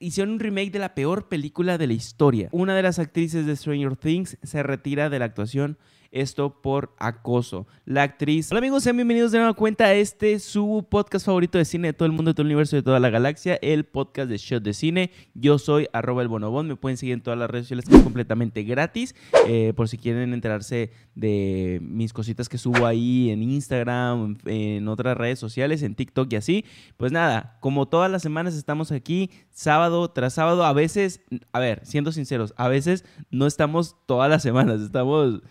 hicieron un remake de la peor película de la historia. Una de las actrices de Stranger Things se retira de la actuación esto por acoso. La actriz. Hola amigos, sean bienvenidos de nueva cuenta a este su podcast favorito de cine de todo el mundo, de todo el universo, de toda la galaxia, el podcast de Shot de Cine. Yo soy arroba el bonobón, me pueden seguir en todas las redes sociales que es completamente gratis, eh, por si quieren enterarse de mis cositas que subo ahí en Instagram, en otras redes sociales, en TikTok y así. Pues nada, como todas las semanas estamos aquí, sábado tras sábado, a veces, a ver, siendo sinceros, a veces no estamos todas las semanas, estamos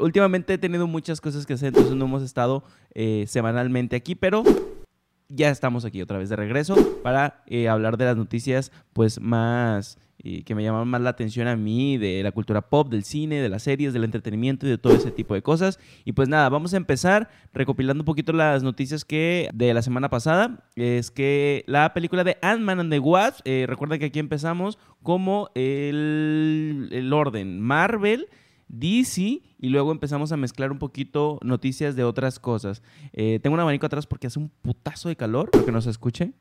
últimamente he tenido muchas cosas que hacer, entonces no hemos estado eh, semanalmente aquí, pero ya estamos aquí otra vez de regreso para eh, hablar de las noticias pues más eh, que me llaman más la atención a mí, de la cultura pop, del cine, de las series, del entretenimiento y de todo ese tipo de cosas. Y pues nada, vamos a empezar recopilando un poquito las noticias que de la semana pasada. Es que la película de Ant-Man and the Wasp, recuerda que aquí empezamos como el, el orden Marvel DC y luego empezamos a mezclar un poquito noticias de otras cosas. Eh, tengo un abanico atrás porque hace un putazo de calor. Creo que no escuche.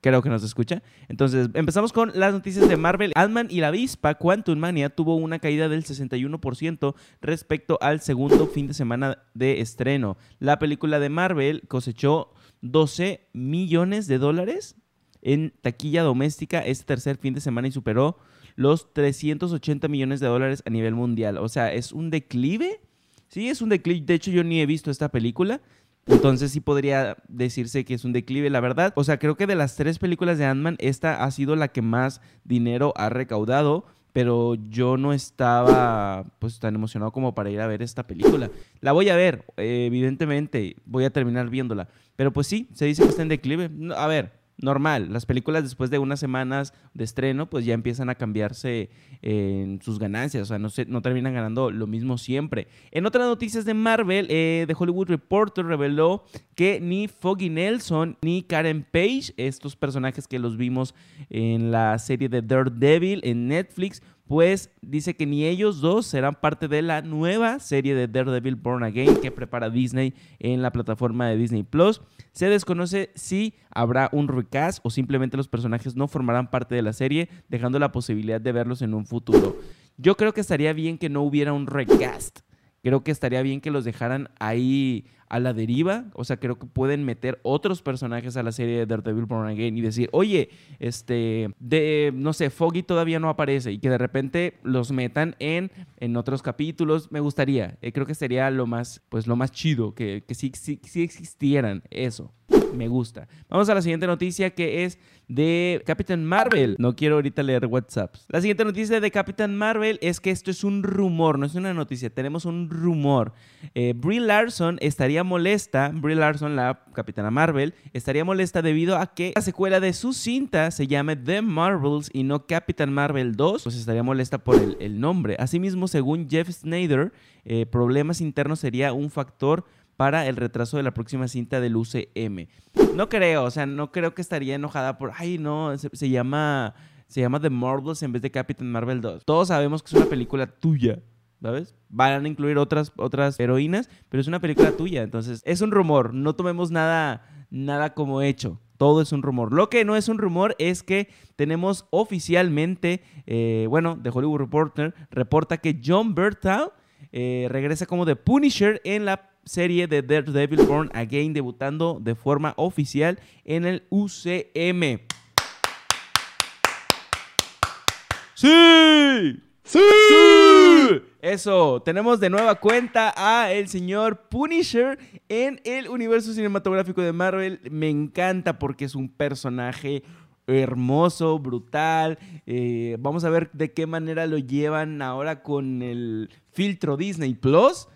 Creo que no se escucha. Entonces, empezamos con las noticias de Marvel. Ant-Man y la avispa Quantum Mania tuvo una caída del 61% respecto al segundo fin de semana de estreno. La película de Marvel cosechó 12 millones de dólares en taquilla doméstica este tercer fin de semana y superó los 380 millones de dólares a nivel mundial. O sea, es un declive. Sí, es un declive. De hecho, yo ni he visto esta película. Entonces sí podría decirse que es un declive, la verdad. O sea, creo que de las tres películas de Ant-Man, esta ha sido la que más dinero ha recaudado. Pero yo no estaba pues tan emocionado como para ir a ver esta película. La voy a ver, evidentemente, voy a terminar viéndola. Pero pues sí, se dice que está en declive. A ver, normal. Las películas después de unas semanas de estreno, pues ya empiezan a cambiarse en sus ganancias, o sea, no, se, no terminan ganando lo mismo siempre. En otras noticias de Marvel, eh, The Hollywood Reporter reveló que ni Foggy Nelson ni Karen Page, estos personajes que los vimos en la serie de Daredevil en Netflix, pues dice que ni ellos dos serán parte de la nueva serie de Daredevil Born Again que prepara Disney en la plataforma de Disney Plus. Se desconoce si habrá un recast o simplemente los personajes no formarán parte de la serie, dejando la posibilidad de verlos en un futuro. Yo creo que estaría bien que no hubiera un recast. Creo que estaría bien que los dejaran ahí a la deriva. O sea, creo que pueden meter otros personajes a la serie de Daredevil Born Again y decir, oye, este, de, no sé, Foggy todavía no aparece y que de repente los metan en, en otros capítulos. Me gustaría. Eh, creo que sería lo más, pues lo más chido, que, que sí, existieran eso me gusta. Vamos a la siguiente noticia que es de Captain Marvel. No quiero ahorita leer WhatsApps. La siguiente noticia de Captain Marvel es que esto es un rumor, no es una noticia, tenemos un rumor. Eh, Brie Larson estaría molesta, Brie Larson, la Capitana Marvel, estaría molesta debido a que la secuela de su cinta se llame The Marvels y no Captain Marvel 2, pues estaría molesta por el, nombre. Asimismo, según Jeff Snyder, eh, problemas internos sería un factor para el retraso de la próxima cinta del UCM. No creo, o sea, no creo que estaría enojada por, ay, no, se, llama, se llama The Marvels en vez de Captain Marvel 2. Todos sabemos que es una película tuya. ¿sabes? Van a incluir otras, otras heroínas, pero es una película tuya. Entonces, es un rumor. No tomemos nada, nada como hecho. Todo es un rumor. Lo que no es un rumor es que tenemos oficialmente, eh, bueno, The Hollywood Reporter reporta que John Bertal eh, regresa como The Punisher en la serie de Daredevil Born Again, debutando de forma oficial en el UCM. ¡Sí! ¡Sí! Eso, tenemos de nueva cuenta a el señor Punisher en el universo cinematográfico de Marvel. Me encanta porque es un personaje hermoso, brutal. Eh, vamos a ver de qué manera lo llevan ahora con el filtro Disney Plus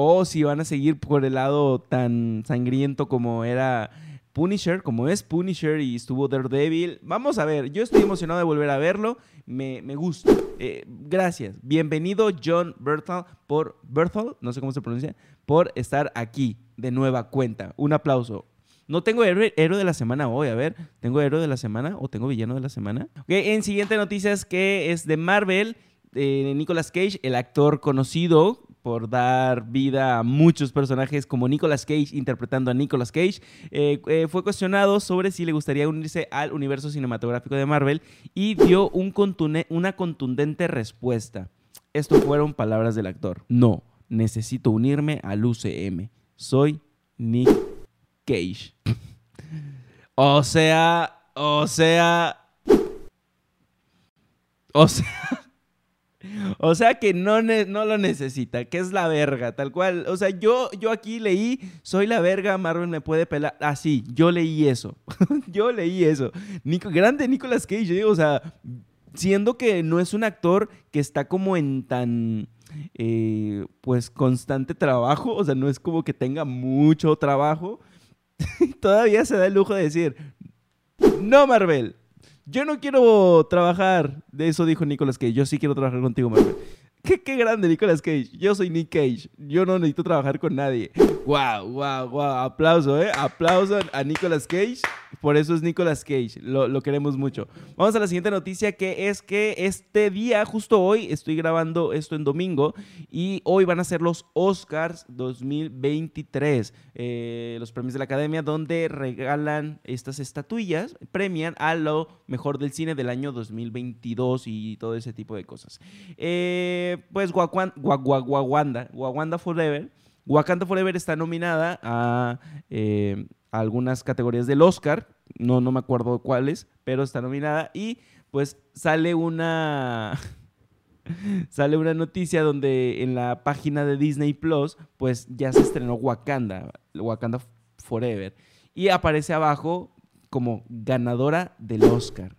o si van a seguir por el lado tan sangriento como era Punisher, como es Punisher y estuvo Daredevil. Vamos a ver, yo estoy emocionado de volver a verlo, me, gusta. Eh, gracias, bienvenido John Berthal por Berthal, no sé cómo se pronuncia, por estar aquí de nueva cuenta. Un aplauso. No tengo héroe, de la semana hoy, a ver, ¿tengo héroe de la semana o tengo villano de la semana? Ok, en siguiente noticias que es de Marvel, eh, Nicolas Cage, el actor conocido por dar vida a muchos personajes como Nicolas Cage interpretando a Nicolas Cage, eh, eh, fue cuestionado sobre si le gustaría unirse al universo cinematográfico de Marvel y dio un una contundente respuesta. Esto fueron palabras del actor. No, necesito unirme al UCM. Soy Nick Cage. o sea, o sea, o sea, o sea que no, no lo necesita, que es la verga, tal cual. O sea, yo, yo aquí leí, soy la verga, Marvel me puede pelar. Ah, sí, yo leí eso. yo leí eso. Nico, grande Nicolas Cage, o sea, siendo que no es un actor que está como en tan... Eh, pues constante trabajo, o sea, no es como que tenga mucho trabajo, todavía se da el lujo de decir, no Marvel, yo no quiero trabajar. De eso dijo Nicolas Cage. Yo sí quiero trabajar contigo. Qué, grande, Nicolas Cage. Yo soy Nick Cage. Yo no necesito trabajar con nadie. Wow, wow, wow. Aplauso, ¿eh? Aplauso a Nicolas Cage. Por eso es Nicolas Cage. Lo, queremos mucho. Vamos a la siguiente noticia que es que este día, justo hoy, estoy grabando esto en domingo y hoy van a ser los Oscars 2023. Eh, los premios de la Academia donde regalan estas estatuillas, premian a lo mejor del cine del año 2022 y todo ese tipo de cosas. Eh, pues Wawanda, Wawanda Forever Wakanda Forever está nominada a, eh, algunas categorías del Oscar, no, no me acuerdo cuáles, pero está nominada y pues sale una... sale una noticia donde en la página de Disney Plus, pues ya se estrenó Wakanda, Wakanda Forever. Y aparece abajo como ganadora del Oscar.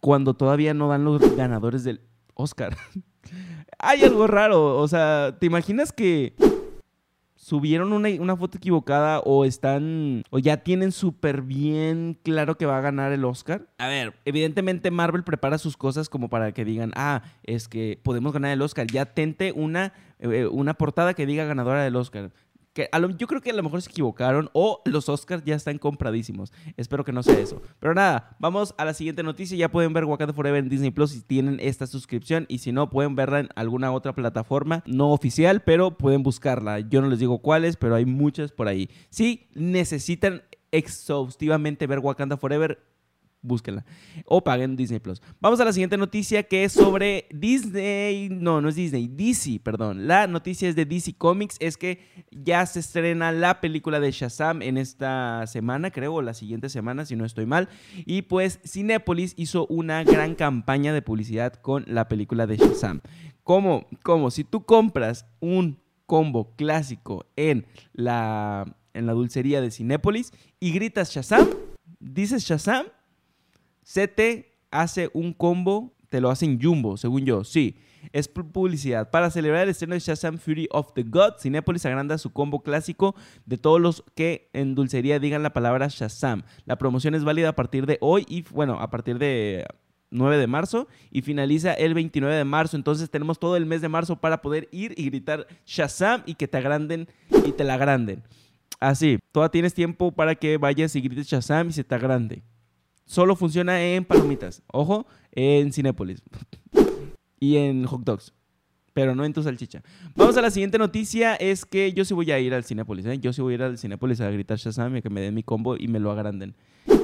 Cuando todavía no dan los ganadores del Oscar. hay algo raro. O sea, ¿te imaginas que subieron una, foto equivocada o están o ya tienen súper bien claro que va a ganar el Oscar. A ver, evidentemente Marvel prepara sus cosas como para que digan, ah, es que podemos ganar el Oscar. Ya tente una, eh, una portada que diga ganadora del Oscar yo creo que a lo mejor se equivocaron o los Oscars ya están compradísimos. Espero que no sea eso. Pero nada, vamos a la siguiente noticia. Ya pueden ver Wakanda Forever en Disney Plus si tienen esta suscripción y si no, pueden verla en alguna otra plataforma no oficial, pero pueden buscarla. Yo no les digo cuáles, pero hay muchas por ahí. Si necesitan exhaustivamente ver Wakanda Forever, búsquenla. O paguen Disney Plus. Vamos a la siguiente noticia que es sobre Disney. No, no es Disney, DC, perdón. La noticia es de DC Comics. Es que ya se estrena la película de Shazam en esta semana, creo, o la siguiente semana, si no estoy mal. Y pues Cinepolis hizo una gran campaña de publicidad con la película de Shazam. ¿Cómo? Como si tú compras un combo clásico en la, en la dulcería de Cinépolis y gritas Shazam, dices Shazam te hace un combo, te lo hacen Jumbo, según yo, sí. Es publicidad. Para celebrar el estreno de Shazam Fury of the Gods, Cinepolis agranda su combo clásico de todos los que en dulcería digan la palabra Shazam. La promoción es válida a partir de hoy y, bueno, a partir de 9 de marzo y finaliza el 29 de marzo. Entonces tenemos todo el mes de marzo para poder ir y gritar Shazam y que te agranden y te la agranden. Así, todavía tienes tiempo para que vayas y grites Shazam y se te agrande solo funciona en palomitas. Ojo, en Cinépolis. y en hot dogs. Pero no en tu salchicha. Vamos a la siguiente noticia. Es que yo sí voy a ir al Cinépolis. ¿eh? Yo sí voy a ir al Cinépolis a gritar Shazam y que me den mi combo y me lo agranden.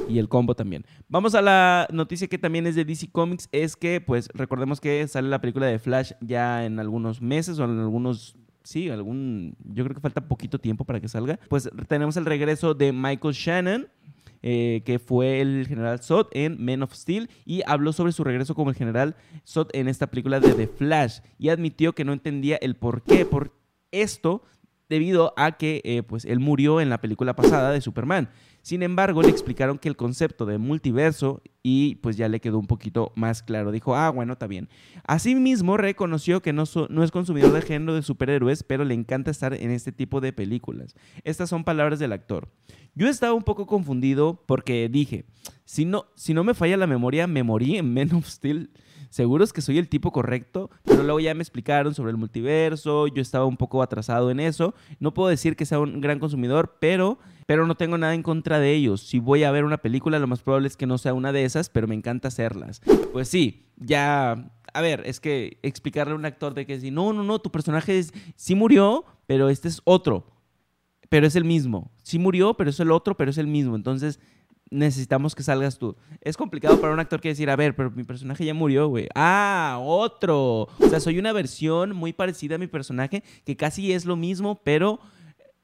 Y el combo también. Vamos a la noticia que también es de DC Comics. Es que, pues, recordemos que sale la película de Flash ya en algunos meses o en algunos sí, algún, yo creo que falta poquito tiempo para que salga. Pues tenemos el regreso de Michael Shannon eh, que fue el general Zod en Men of Steel y habló sobre su regreso como el general Zod en esta película de The Flash y admitió que no entendía el por qué, por esto debido a que eh, pues él murió en la película pasada de Superman. Sin embargo, le explicaron que el concepto de multiverso y pues ya le quedó un poquito más claro. Dijo, ah, bueno, está bien. Asimismo, reconoció que no, no es consumidor de género de superhéroes, pero le encanta estar en este tipo de películas. Estas son palabras del actor. Yo estaba un poco confundido porque dije, si no, si no me falla la memoria, me morí en Men of Steel seguros que soy el tipo correcto, pero luego ya me explicaron sobre el multiverso, yo estaba un poco atrasado en eso. No puedo decir que sea un gran consumidor, pero, pero no tengo nada en contra de ellos. Si voy a ver una película, lo más probable es que no sea una de esas, pero me encanta hacerlas. Pues sí, ya a ver, es que explicarle a un actor de que si no, no, no, tu personaje es, sí murió, pero este es otro, pero es el mismo. Sí murió, pero es el otro, pero es el mismo. Entonces necesitamos que salgas tú. Es complicado para un actor que decir, a ver, pero mi personaje ya murió, güey. Ah, otro. O sea, soy una versión muy parecida a mi personaje, que casi es lo mismo, pero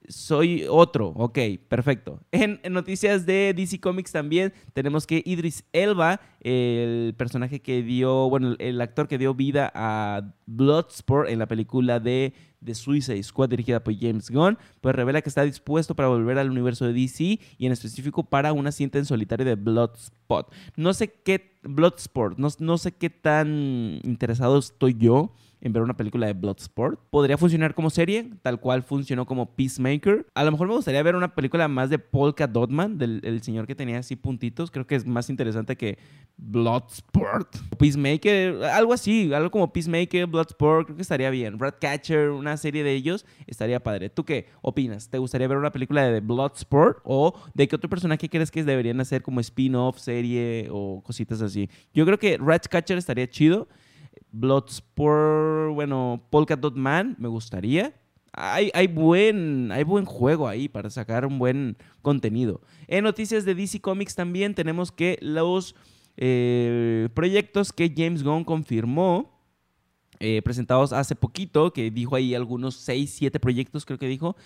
soy otro. Ok, perfecto. En, noticias de DC Comics también tenemos que Idris Elba, el personaje que dio, bueno, el actor que dio vida a Bloodsport en la película de The Suicide Squad dirigida por James Gunn, pues revela que está dispuesto para volver al universo de DC y en específico para una cinta en solitario de Bloodspot. No sé qué, Bloodsport, no, no sé qué tan interesado estoy yo en ver una película de Bloodsport. Podría funcionar como serie, tal cual funcionó como Peacemaker. A lo mejor me gustaría ver una película más de Polka Dotman, del señor que tenía así puntitos. Creo que es más interesante que Bloodsport. Peacemaker, algo así, algo como Peacemaker, Bloodsport, creo que estaría bien. Ratcatcher, una serie de ellos, estaría padre. ¿Tú qué opinas? ¿Te gustaría ver una película de Bloodsport o de qué otro personaje crees que deberían hacer como spin-off, serie o cositas así? Yo creo que Ratcatcher estaría chido. Bloodsport, bueno, Polka Dot Man, me gustaría. Hay, buen, hay buen juego ahí para sacar un buen contenido. En noticias de DC Comics también tenemos que los eh, proyectos que James Gunn confirmó, eh, presentados hace poquito, que dijo ahí algunos 6, 7 proyectos, creo que dijo,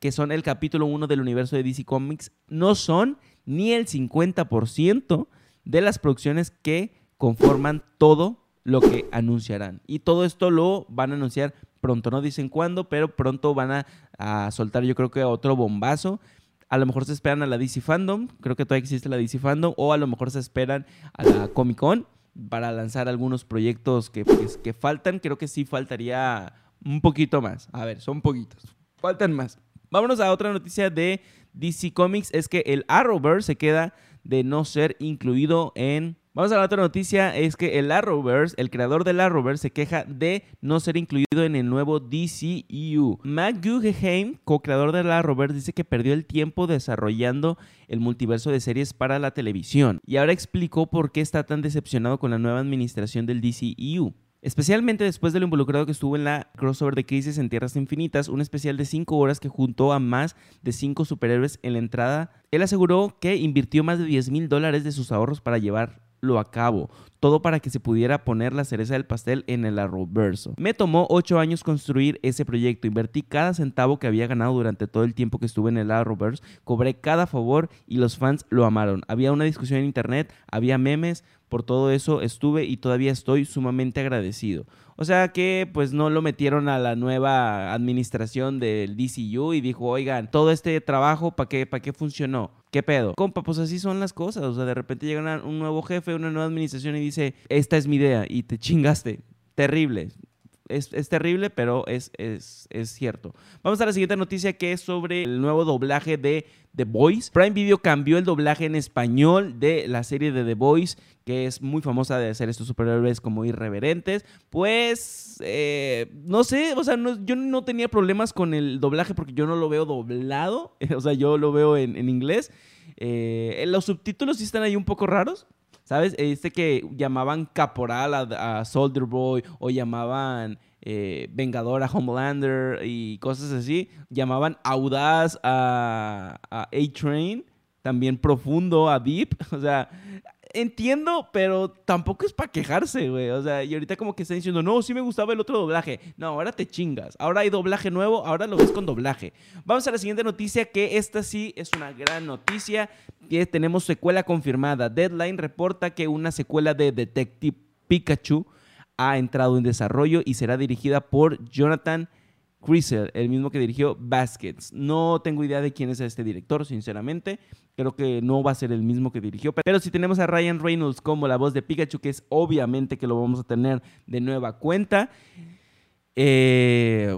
que son el capítulo 1 del universo de DC Comics, no son ni el 50% de las producciones que conforman todo lo que anunciarán. Y todo esto lo van a anunciar pronto, no dicen cuándo, pero pronto van a, soltar yo creo que otro bombazo. A lo mejor se esperan a la DC Fandom, creo que todavía existe la DC Fandom, o a lo mejor se esperan a la Comic Con para lanzar algunos proyectos que, que faltan. Creo que sí faltaría un poquito más. A ver, son poquitos. Faltan más. Vámonos a otra noticia de DC Comics. Es que el Arrowverse se queda de no ser incluido en Vamos a la otra noticia, es que el Arrowverse, el creador del Arrowverse, se queja de no ser incluido en el nuevo DCEU. Matt Guggenheim, co-creador del Arrowverse, dice que perdió el tiempo desarrollando el multiverso de series para la televisión y ahora explicó por qué está tan decepcionado con la nueva administración del DCEU. Especialmente después de lo involucrado que estuvo en la crossover de Crisis en Tierras Infinitas, un especial de 5 horas que juntó a más de 5 superhéroes en la entrada, él aseguró que invirtió más de 10 mil dólares de sus ahorros para llevar lo acabo. Todo para que se pudiera poner la cereza del pastel en el Arrowverso. Me tomó 8 años construir ese proyecto. Invertí cada centavo que había ganado durante todo el tiempo que estuve en el Arrowverse. Cobré cada favor y los fans lo amaron. Había una discusión en internet, había memes. Por todo eso estuve y todavía estoy sumamente agradecido. O sea que pues no lo metieron a la nueva administración del DCU y dijo, oigan, todo este trabajo, ¿para qué, para qué funcionó? ¿Qué pedo? Compa, pues así son las cosas. O sea, de repente llega un nuevo jefe, una nueva administración y dice, esta es mi idea y te chingaste. Terrible. Es, terrible, pero es, es, es, cierto. Vamos a la siguiente noticia que es sobre el nuevo doblaje de The Voice. Prime Video cambió el doblaje en español de la serie de The Voice, que es muy famosa de hacer estos superhéroes como irreverentes. Pues, eh, no sé, o sea, yo no tenía problemas con el doblaje porque yo no lo veo doblado, o sea, yo lo veo en, inglés. Eh, los subtítulos sí están ahí un poco raros, ¿sabes? Este que llamaban caporal a, a Soldier Boy o llamaban eh, Vengador a Homelander y cosas así. Llamaban audaz a A-Train, también profundo a Deep. O sea, entiendo, pero tampoco es para quejarse, güey. O sea, y ahorita como que están diciendo, no, sí me gustaba el otro doblaje. No, ahora te chingas. Ahora hay doblaje nuevo, ahora lo ves con doblaje. Vamos a la siguiente noticia, que esta sí es una gran noticia. Que tenemos secuela confirmada. Deadline reporta que una secuela de Detective Pikachu ha entrado en desarrollo y será dirigida por Jonathan Crisel, el mismo que dirigió Baskets. No tengo idea de quién es este director, sinceramente. Creo que no va a ser el mismo que dirigió. Pero si tenemos a Ryan Reynolds como la voz de Pikachu, que es obviamente que lo vamos a tener de nueva cuenta. Eh,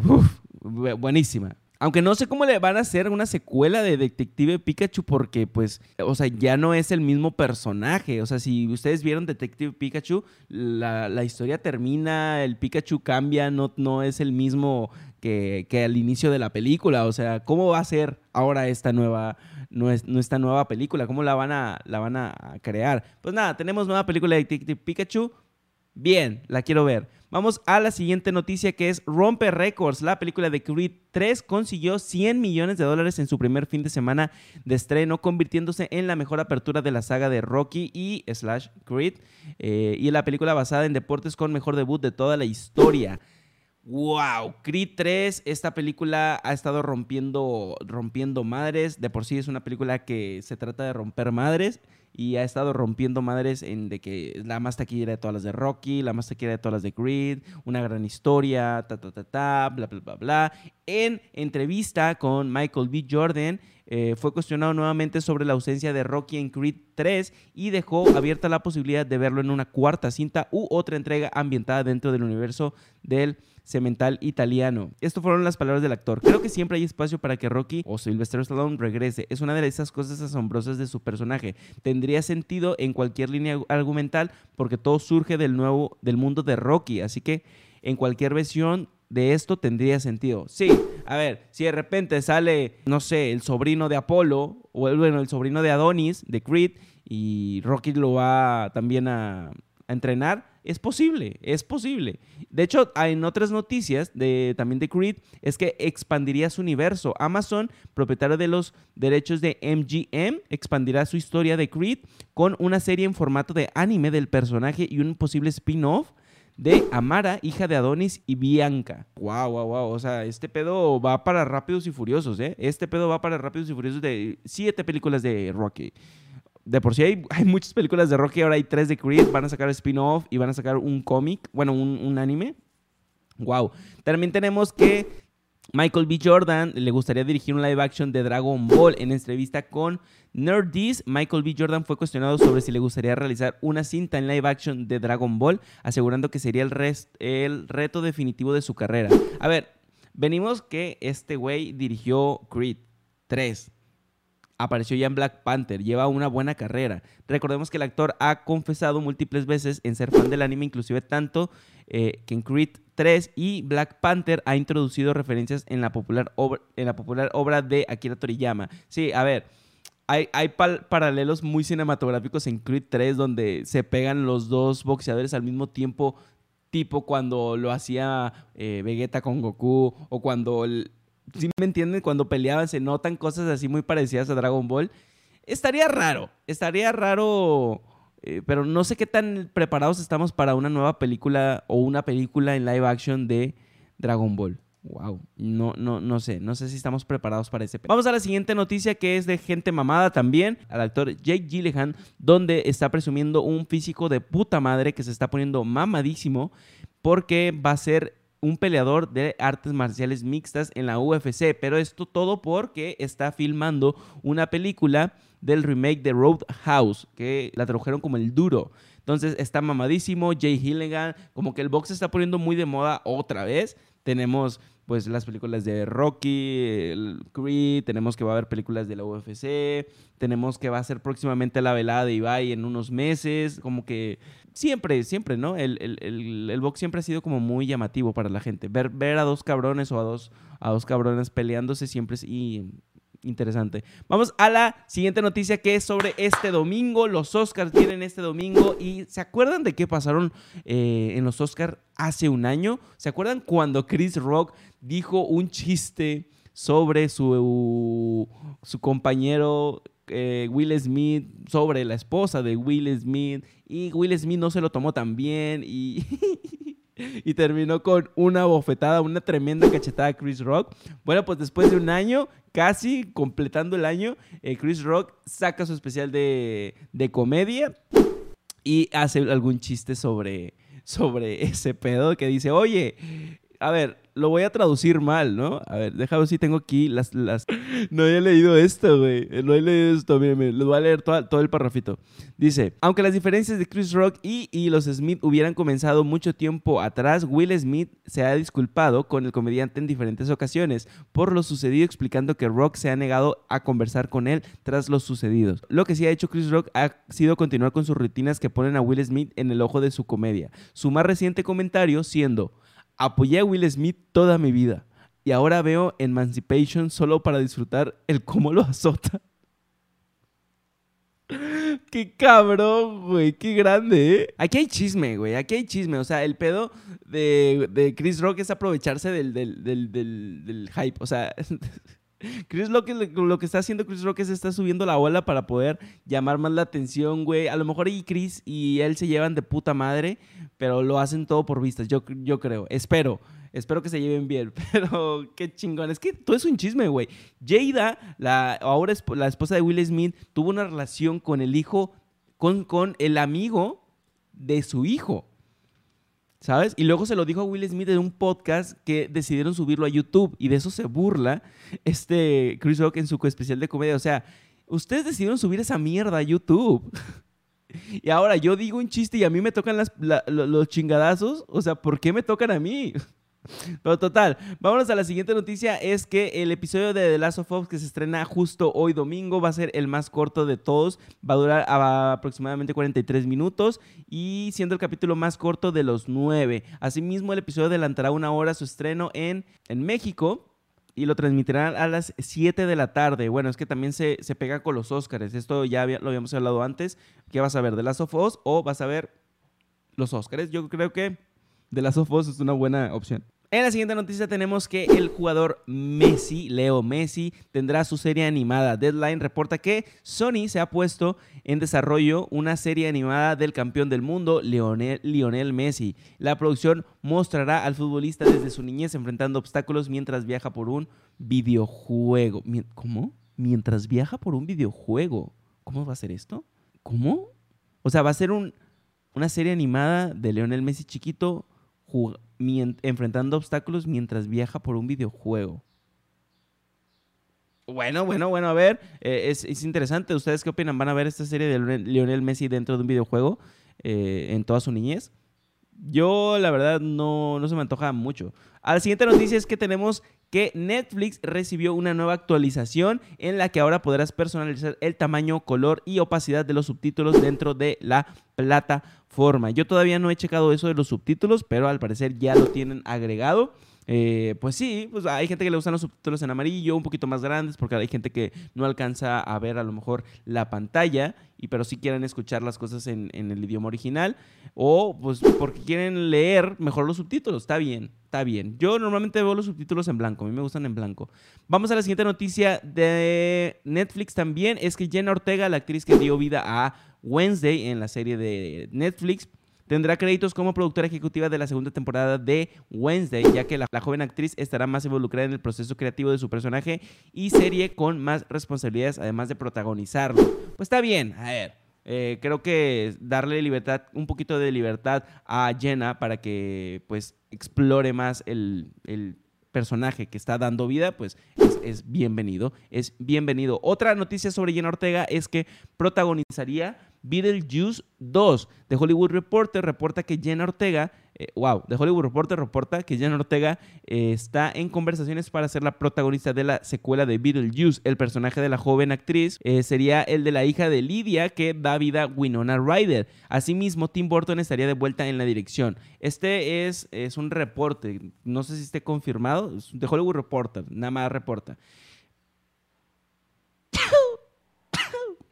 buenísima. Aunque no sé cómo le van a hacer una secuela de Detective Pikachu porque, pues, o sea, ya no es el mismo personaje. O sea, si ustedes vieron Detective Pikachu, la, historia termina, el Pikachu cambia, no, no es el mismo que, al inicio de la película. O sea, ¿cómo va a ser ahora esta nueva, nuestra nueva película? ¿Cómo la van, a, la van a crear? Pues nada, tenemos nueva película de Detective Pikachu Bien, la quiero ver. Vamos a la siguiente noticia que es Rompe Records. La película de Creed 3 consiguió 100 millones de dólares en su primer fin de semana de estreno, convirtiéndose en la mejor apertura de la saga de Rocky y slash Creed. Eh, y la película basada en deportes con mejor debut de toda la historia. Wow, Creed 3, esta película ha estado rompiendo, rompiendo madres. De por sí es una película que se trata de romper madres y ha estado rompiendo madres en de que la más taquillera de todas las de Rocky, la más taquillera de todas las de Creed, una gran historia, ta ta ta ta, bla bla bla bla. En entrevista con Michael B. Jordan, eh, fue cuestionado nuevamente sobre la ausencia de Rocky en Creed 3 y dejó abierta la posibilidad de verlo en una cuarta cinta u otra entrega ambientada dentro del universo del cemental italiano. Estas fueron las palabras del actor. Creo que siempre hay espacio para que Rocky o Sylvester Stallone regrese. Es una de esas cosas asombrosas de su personaje. Tendría sentido en cualquier línea argumental porque todo surge del nuevo del mundo de Rocky, así que en cualquier versión de esto tendría sentido. Sí, a ver, si de repente sale, no sé, el sobrino de Apolo, o el, bueno, el sobrino de Adonis, de Creed, y Rocky lo va también a, entrenar, es posible, es posible. De hecho, en otras noticias de, también de Creed, es que expandiría su universo. Amazon, propietario de los derechos de MGM, expandirá su historia de Creed con una serie en formato de anime del personaje y un posible spin-off de Amara, hija de Adonis y Bianca. Wow, wow, wow. O sea, este pedo va para Rápidos y Furiosos, ¿eh? Este pedo va para Rápidos y Furiosos de siete películas de Rocky. De por sí hay, muchas películas de Rocky, ahora hay tres de Creed, van a sacar spin-off y van a sacar un cómic, bueno, un, un anime. Wow. También tenemos que Michael B. Jordan le gustaría dirigir un live action de Dragon Ball. En entrevista con Nerdist, Michael B. Jordan fue cuestionado sobre si le gustaría realizar una cinta en live action de Dragon Ball, asegurando que sería el, el reto definitivo de su carrera. A ver, venimos que este güey dirigió Creed 3 apareció ya en Black Panther, lleva una buena carrera. Recordemos que el actor ha confesado múltiples veces en ser fan del anime, inclusive tanto eh, que en Creed 3 y Black Panther ha introducido referencias en la popular obra, de Akira Toriyama. Sí, a ver, hay, paralelos muy cinematográficos en Creed 3 donde se pegan los dos boxeadores al mismo tiempo, tipo cuando lo hacía eh, Vegeta con Goku o cuando... si me entienden? Cuando peleaban se notan cosas así muy parecidas a Dragon Ball. Estaría raro, estaría raro eh, pero no sé qué tan preparados estamos para una nueva película o una película en live action de Dragon Ball. Wow, no, no, no sé, no sé si estamos preparados para ese. Vamos a la siguiente noticia que es de gente mamada también, al actor Jake Gyllenhaal, donde está presumiendo un físico de puta madre que se está poniendo mamadísimo porque va a ser un peleador de artes marciales mixtas en la UFC, pero esto todo porque está filmando una película del remake de Roadhouse, que la tradujeron como el duro. Entonces está mamadísimo, Jay Hilligan, como que el box se está poniendo muy de moda otra vez. Tenemos pues las películas de Rocky, el Creed, tenemos que va a haber películas de la UFC, tenemos que va a ser próximamente la velada de Ibai en unos meses, como que siempre, siempre, ¿no? El, el, box siempre ha sido como muy llamativo para la gente. Ver, ver a dos cabrones o a dos, a dos cabrones peleándose siempre es interesante. Vamos a la siguiente noticia que es sobre este domingo. Los Oscars vienen este domingo y ¿se acuerdan de qué pasaron eh, en los Oscars hace un año? ¿Se acuerdan cuando Chris Rock dijo un chiste sobre su, su compañero eh, Will Smith, sobre la esposa de Will Smith y Will Smith no se lo tomó tan bien y... y terminó con una bofetada, una tremenda cachetada a Chris Rock. Bueno, pues después de un año, casi completando el año, eh, Chris Rock saca su especial de, de, comedia y hace algún chiste sobre, sobre ese pedo que dice, oye, a ver, lo voy a traducir mal, ¿no? A ver, déjame si tengo aquí las... las... No he leído esto, güey. No he leído esto, miren, miren. Les voy a leer todo, todo el parrafito. Dice, aunque las diferencias de Chris Rock y, y los Smith hubieran comenzado mucho tiempo atrás, Will Smith se ha disculpado con el comediante en diferentes ocasiones por lo sucedido, explicando que Rock se ha negado a conversar con él tras lo sucedido. Lo que sí ha hecho Chris Rock ha sido continuar con sus rutinas que ponen a Will Smith en el ojo de su comedia. Su más reciente comentario siendo... Apoyé a Will Smith toda mi vida y ahora veo Emancipation solo para disfrutar el cómo lo azota. Qué cabrón, güey. Qué grande, ¿eh? Aquí hay chisme, güey. Aquí hay chisme. O sea, el pedo de, Chris Rock es aprovecharse del, del hype. O sea, Chris Rock, lo que está haciendo Chris Rock es está subiendo la ola para poder llamar más la atención, güey. A lo mejor y Chris y él se llevan de puta madre, pero lo hacen todo por vistas, yo, yo creo. Espero. Espero que se lleven bien, pero qué chingón. Es que todo es un chisme, güey. Jada, la, ahora la esposa de Will Smith, tuvo una relación con el hijo, con, con el amigo de su hijo. ¿Sabes? Y luego se lo dijo a Will Smith en un podcast que decidieron subirlo a YouTube y de eso se burla este Chris Rock en su especial de comedia. O sea, ustedes decidieron subir esa mierda a YouTube. y ahora yo digo un chiste y a mí me tocan los chingadazos. O sea, ¿por qué me tocan a mí? Pero total, vámonos a la siguiente noticia. Es que el episodio de The Last of Us que se estrena justo hoy domingo va a ser el más corto de todos. Va a durar aproximadamente 43 minutos y siendo el capítulo más corto de los nueve. Asimismo, el episodio adelantará una hora su estreno en, en México y lo transmitirán a las 7 de la tarde. Bueno, es que también se, se pega con los Oscars. Esto ya lo habíamos hablado antes. ¿Qué vas a ver? ¿The Last of Us o vas a ver los Oscars? Yo creo que The Last of Us es una buena opción. En la siguiente noticia tenemos que el jugador Messi, Leo Messi, tendrá su serie animada. Deadline reporta que Sony se ha puesto en desarrollo una serie animada del campeón del mundo, Lionel, Messi. La producción mostrará al futbolista desde su niñez enfrentando obstáculos mientras viaja por un videojuego. ¿Cómo? Mientras viaja por un videojuego. ¿Cómo va a ser esto? ¿Cómo? O sea, va a ser una serie animada de Lionel Messi chiquito enfrentando obstáculos mientras viaja por un videojuego. Bueno, bueno, bueno, a ver, eh, es, interesante. ¿Ustedes qué opinan? ¿Van a ver esta serie de Lionel Messi dentro de un videojuego eh, en toda su niñez? Yo, la verdad, no, no se me antoja mucho. A la siguiente noticia es que tenemos que Netflix recibió una nueva actualización en la que ahora podrás personalizar el tamaño, color y opacidad de los subtítulos dentro de la plataforma. Yo todavía no he checado eso de los subtítulos, pero al parecer ya lo tienen agregado. Eh, pues sí, pues hay gente que le gustan los subtítulos en amarillo, un poquito más grandes, porque hay gente que no alcanza a ver a lo mejor la pantalla, y pero sí quieren escuchar las cosas en, en el idioma original, o pues porque quieren leer mejor los subtítulos, está bien, está bien. Yo normalmente veo los subtítulos en blanco, a mí me gustan en blanco. Vamos a la siguiente noticia de Netflix también, es que Jenna Ortega, la actriz que dio vida a Wednesday en la serie de Netflix, Tendrá créditos como productora ejecutiva de la segunda temporada de Wednesday, ya que la, joven actriz estará más involucrada en el proceso creativo de su personaje y serie con más responsabilidades, además de protagonizarlo. Pues está bien, a ver. Eh, creo que darle libertad, un poquito de libertad a Jenna para que pues explore más el, personaje que está dando vida, pues es, es, bienvenido, es bienvenido. Otra noticia sobre Jenna Ortega es que protagonizaría Beetlejuice 2. The Hollywood Reporter reporta que Jenna Ortega, eh, wow, The Hollywood Reporter reporta que Jenna Ortega eh, está en conversaciones para ser la protagonista de la secuela de Beetlejuice. El personaje de la joven actriz eh, sería el de la hija de Lydia que da vida a Winona Ryder. Asimismo, Tim Burton estaría de vuelta en la dirección. Este es, es un reporte, no sé si esté confirmado, The Hollywood Reporter, nada más reporta.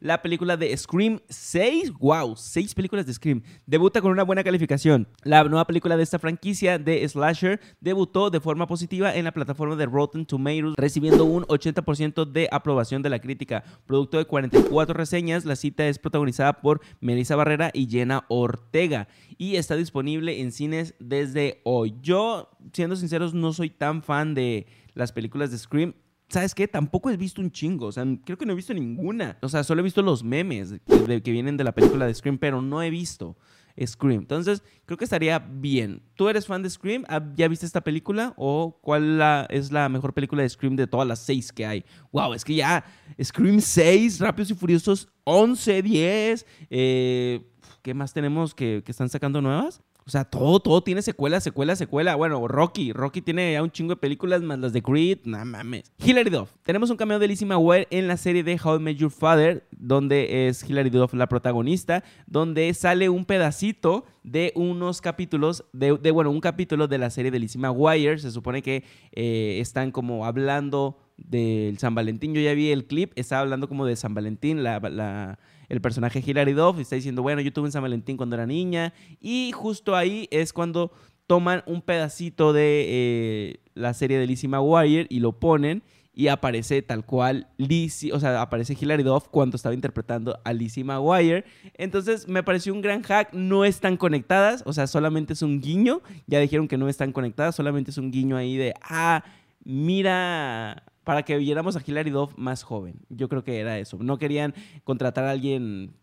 La película de Scream 6. ¡Wow! Seis películas de Scream. Debuta con una buena calificación. La nueva película de esta franquicia de Slasher debutó de forma positiva en la plataforma de Rotten Tomatoes, recibiendo un 80% de aprobación de la crítica. Producto de 44 reseñas, la cita es protagonizada por Melissa Barrera y Jenna Ortega y está disponible en cines desde hoy. Yo, siendo sinceros, no soy tan fan de las películas de Scream. ¿Sabes qué? Tampoco he visto un chingo. O sea, creo que no he visto ninguna. O sea, solo he visto los memes que vienen de la película de Scream, pero no he visto Scream. Entonces, creo que estaría bien. ¿Tú eres fan de Scream? Ah, ¿Ya viste esta película? ¿O cuál es la mejor película de Scream de todas las seis que hay? ¡Wow! Es que ya Scream 6, Rápidos y Furiosos 11, 10. Eh, ¿Qué más tenemos que, que están sacando nuevas? O sea, todo, todo tiene secuela, secuela, secuela. Bueno, Rocky. Rocky tiene ya un chingo de películas más las de Creed. No mames. Hilary Duff. Tenemos un cameo de Lizzie McGuire en la serie de How I Met Your Father, donde es Hilary Duff la protagonista, donde sale un pedacito de unos capítulos, de, bueno, un capítulo de la serie de Lizzie McGuire. Se supone que eh, están como hablando del San Valentín. Yo ya vi el clip, estaba hablando como de San Valentín, la el personaje Hilary Duff está diciendo, bueno, yo tuve un San Valentín cuando era niña. Y justo ahí es cuando toman un pedacito de eh, la serie de Lizzie McGuire y lo ponen y aparece tal cual Lizzie, o sea, aparece Hilary Duff cuando estaba interpretando a Lizzie McGuire. Entonces me pareció un gran hack, no están conectadas, o sea, solamente es un guiño, ya dijeron que no están conectadas, solamente es un guiño ahí de, ah, mira, para que viéramos a Hilary Duff más joven. Yo creo que era eso. No querían contratar a alguien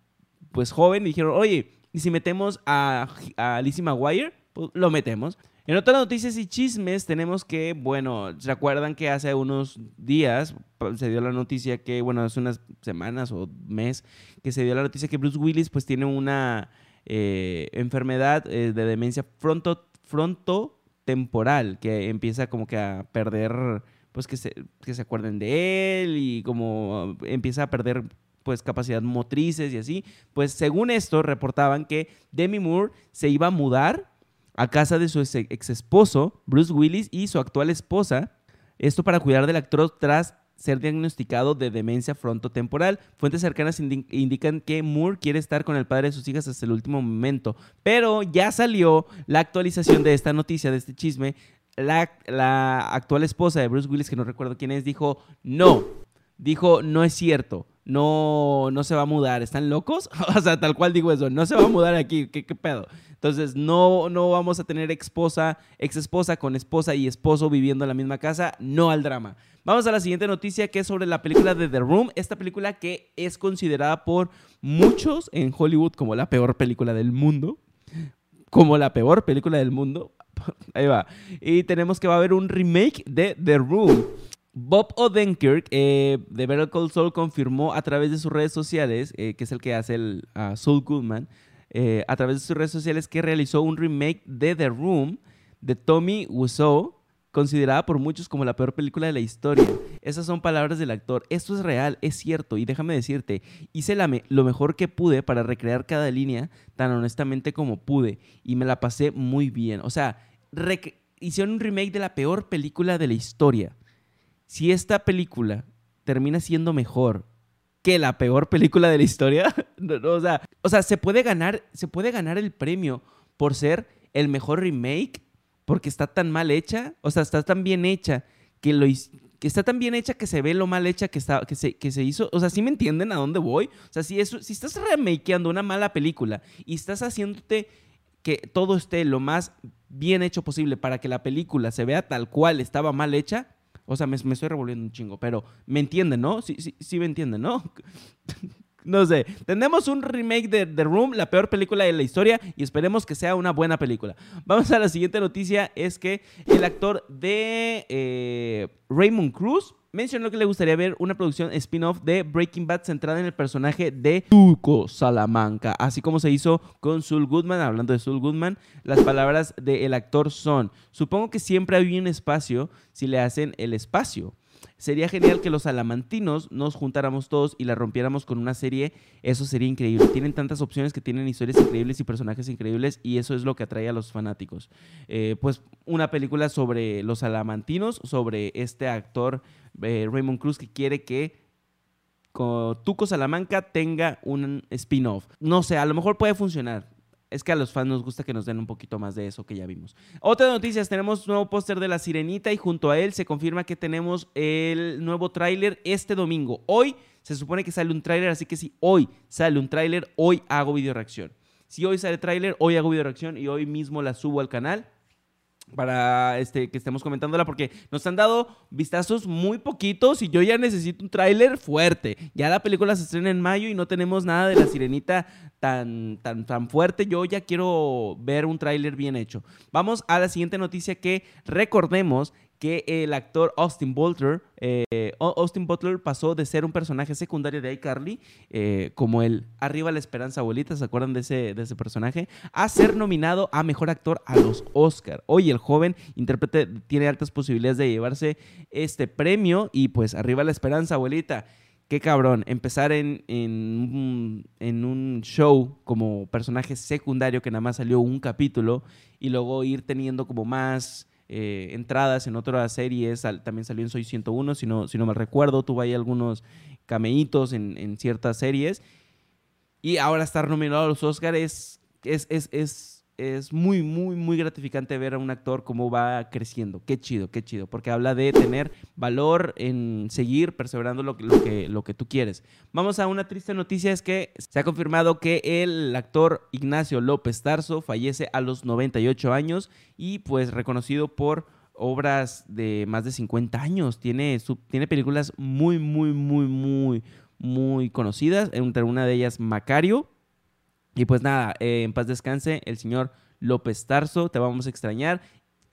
pues joven y dijeron, oye, ¿y si metemos a, a Lizzie McGuire? Pues lo metemos. En otras noticias y chismes tenemos que, bueno, ¿se acuerdan que hace unos días se dio la noticia que, bueno, hace unas semanas o mes, que se dio la noticia que Bruce Willis pues tiene una eh, enfermedad eh, de demencia fronto, frontotemporal, que empieza como que a perder, pues que se, que se acuerden de él y como empieza a perder pues capacidad motrices y así. Pues según esto reportaban que Demi Moore se iba a mudar a casa de su ex esposo, Bruce Willis, y su actual esposa. Esto para cuidar del actor tras ser diagnosticado de demencia frontotemporal. Fuentes cercanas indican que Moore quiere estar con el padre de sus hijas hasta el último momento. Pero ya salió la actualización de esta noticia, de este chisme. La, actual esposa de Bruce Willis, que no recuerdo quién es, dijo, no, dijo, no es cierto no, no se va a mudar. ¿Están locos? o sea, tal cual digo eso, no se va a mudar aquí, ¿qué, qué pedo? Entonces, no, no vamos a tener esposa, ex esposa con esposa y esposo viviendo en la misma casa, no al drama. Vamos a la siguiente noticia que es sobre la película de The Room, esta película que es considerada por muchos en Hollywood como la peor película del mundo, como la peor película del mundo. Ahí va. Y tenemos que va a haber un remake de The Room. Bob Odenkirk eh, de Better Call Saul confirmó a través de sus redes sociales, eh, que es el que hace el Saul Goodman, eh, a través de sus redes sociales que realizó un remake de The Room de Tommy Wiseau, considerada por muchos como la peor película de la historia. Esas son palabras del actor. Esto es real, es cierto, y déjame decirte, hice lo mejor que pude para recrear cada línea tan honestamente como pude, y me la pasé muy bien. O sea, hicieron un remake de la peor película de la historia si esta película termina siendo mejor que la peor película de la historia, o, sea, o sea, se puede ganar, se puede ganar el premio por ser el mejor remake porque está tan mal hecha, o sea, está tan bien hecha que lo que está tan bien hecha que se ve lo mal hecha que, está, que, se, que se hizo. O sea, ¿sí me entienden a dónde voy? O sea, si, eso, si estás remakeando una mala película y estás haciéndote que todo esté lo más bien hecho posible para que la película se vea tal cual estaba mal hecha, o sea, me, estoy revolviendo un chingo, pero me entienden, ¿no? Sí, sí, sí me entienden, ¿no? no sé. Tenemos un remake de The Room, la peor película de la historia, y esperemos que sea una buena película. Vamos a la siguiente noticia, es que el actor de eh, Raymond Cruz mencionó que le gustaría ver una producción spin-off de Breaking Bad centrada en el personaje de Tuco Salamanca, así como se hizo con Saul Goodman. Hablando de Saul Goodman, las palabras del actor son: Supongo que siempre había un espacio si le hacen el espacio. Sería genial que los salamantinos nos juntáramos todos y la rompiéramos con una serie. Eso sería increíble. Tienen tantas opciones que tienen historias increíbles y personajes increíbles y eso es lo que atrae a los fanáticos. Eh, pues una película sobre los salamantinos, sobre este actor eh, Raymond Cruz que quiere que Tuco Salamanca tenga un spin-off. No sé, a lo mejor puede funcionar. Es que a los fans nos gusta que nos den un poquito más de eso que ya vimos. Otras noticias, tenemos nuevo póster de La Sirenita y junto a él se confirma que tenemos el nuevo tráiler este domingo. Hoy se supone que sale un tráiler, así que si hoy sale un tráiler, hoy hago video reacción. Si hoy sale tráiler, hoy hago video reacción y hoy mismo la subo al canal para este, que estemos comentándola porque nos han dado vistazos muy poquitos y yo ya necesito un tráiler fuerte. Ya la película se estrena en mayo y no tenemos nada de la sirenita tan, tan, tan fuerte. Yo ya quiero ver un tráiler bien hecho. Vamos a la siguiente noticia que recordemos que el actor Austin Butler, eh, Austin Butler pasó de ser un personaje secundario de iCarly, eh, como el Arriba la Esperanza Abuelita, ¿se acuerdan de ese, de ese personaje? A ser nominado a Mejor Actor a los Oscar. Hoy el joven intérprete tiene altas posibilidades de llevarse este premio y pues Arriba la Esperanza Abuelita. Qué cabrón, empezar en, en, en un show como personaje secundario que nada más salió un capítulo y luego ir teniendo como más eh, entradas en otras series, también salió en Soy 101, si no, si no me recuerdo, tuvo ahí algunos cameitos en, ciertas series. y ahora estar nominado a los Oscars es, es, es es muy, muy, muy gratificante ver a un actor cómo va creciendo. Qué chido, qué chido, porque habla de tener valor en seguir perseverando lo, que, lo que tú quieres. Vamos a una triste noticia, es que se ha confirmado que el actor Ignacio López Tarso fallece a los 98 años y pues reconocido por obras de más de 50 años. Tiene, tiene películas muy, muy, muy, muy, muy conocidas, entre una de ellas Macario, y pues nada, eh, en paz descanse el señor López Tarso, te vamos a extrañar.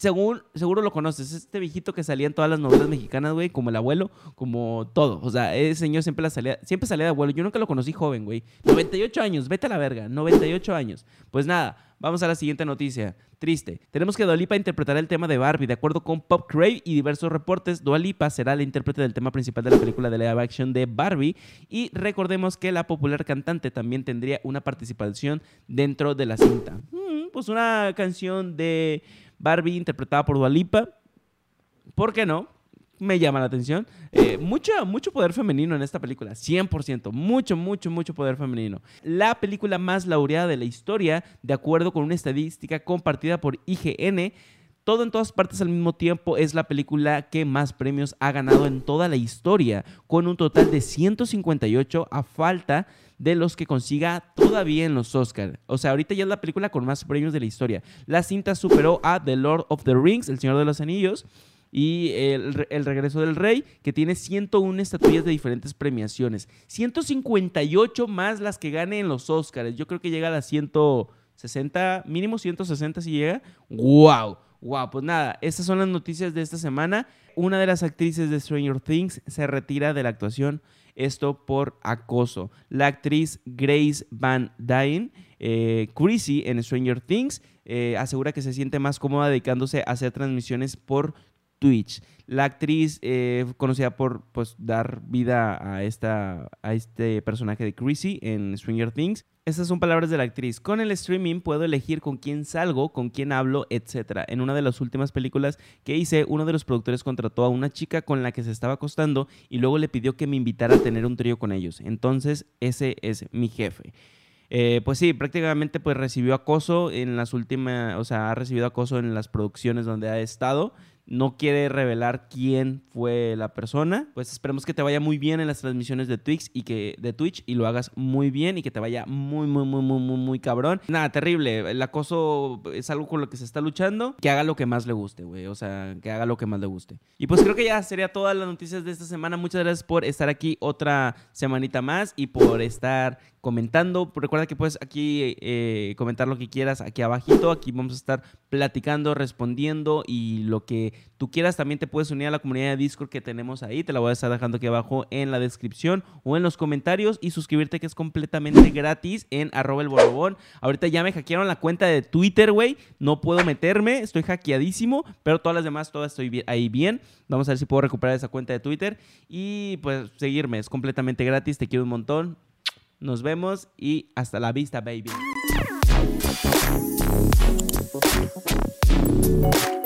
Según, seguro lo conoces, este viejito que salía en todas las novelas mexicanas, güey, como el abuelo, como todo. O sea, ese señor siempre, la salía, siempre salía de abuelo. Yo nunca lo conocí joven, güey. 98 años, vete a la verga, 98 años. Pues nada, vamos a la siguiente noticia. Triste. Tenemos que Dualipa interpretará el tema de Barbie. De acuerdo con Pop Crave y diversos reportes, Dualipa será la intérprete del tema principal de la película de live action de Barbie. Y recordemos que la popular cantante también tendría una participación dentro de la cinta. Mm, pues una canción de Barbie interpretada por Dualipa. ¿Por qué no? Me llama la atención. Eh, mucho, mucho poder femenino en esta película, 100%. Mucho, mucho, mucho poder femenino. La película más laureada de la historia, de acuerdo con una estadística compartida por IGN. Todo en todas partes al mismo tiempo es la película que más premios ha ganado en toda la historia, con un total de 158 a falta de los que consiga todavía en los Oscars. O sea, ahorita ya es la película con más premios de la historia. La cinta superó a The Lord of the Rings, El Señor de los Anillos, y el, Regreso del Rey, que tiene 101 estatuillas de diferentes premiaciones. 158 más las que gane en los Oscars. Yo creo que llega a las 160, mínimo 160 si llega. ¡Wow! Wow, pues nada, estas son las noticias de esta semana. Una de las actrices de Stranger Things se retira de la actuación esto por acoso. La actriz Grace Van Dyne, eh, Chrissy en Stranger Things, eh, asegura que se siente más cómoda dedicándose a hacer transmisiones por La actriz eh, conocida por pues, dar vida a, esta, a este personaje de Chrissy en Stranger Things. Estas son palabras de la actriz. Con el streaming puedo elegir con quién salgo, con quién hablo, etc. En una de las últimas películas que hice, uno de los productores contrató a una chica con la que se estaba acostando y luego le pidió que me invitara a tener un trío con ellos. Entonces, ese es mi jefe. Eh, pues sí, prácticamente pues recibió acoso en las últimas, o sea, ha recibido acoso en las producciones donde ha estado no quiere revelar quién fue la persona. Pues esperemos que te vaya muy bien en las transmisiones de Twitch y que de Twitch y lo hagas muy bien y que te vaya muy muy muy muy muy muy cabrón. Nada, terrible. El acoso es algo con lo que se está luchando. Que haga lo que más le guste, güey. O sea, que haga lo que más le guste. Y pues creo que ya sería todas las noticias de esta semana. Muchas gracias por estar aquí otra semanita más y por estar comentando. Recuerda que puedes aquí eh, comentar lo que quieras aquí abajito. Aquí vamos a estar platicando, respondiendo y lo que tú quieras. También te puedes unir a la comunidad de Discord que tenemos ahí. Te la voy a estar dejando aquí abajo en la descripción o en los comentarios y suscribirte que es completamente gratis en arroba el borobón. Ahorita ya me hackearon la cuenta de Twitter, güey. No puedo meterme, estoy hackeadísimo, pero todas las demás, todas estoy ahí bien. Vamos a ver si puedo recuperar esa cuenta de Twitter y pues seguirme. Es completamente gratis, te quiero un montón. Nos vemos y hasta la vista, baby.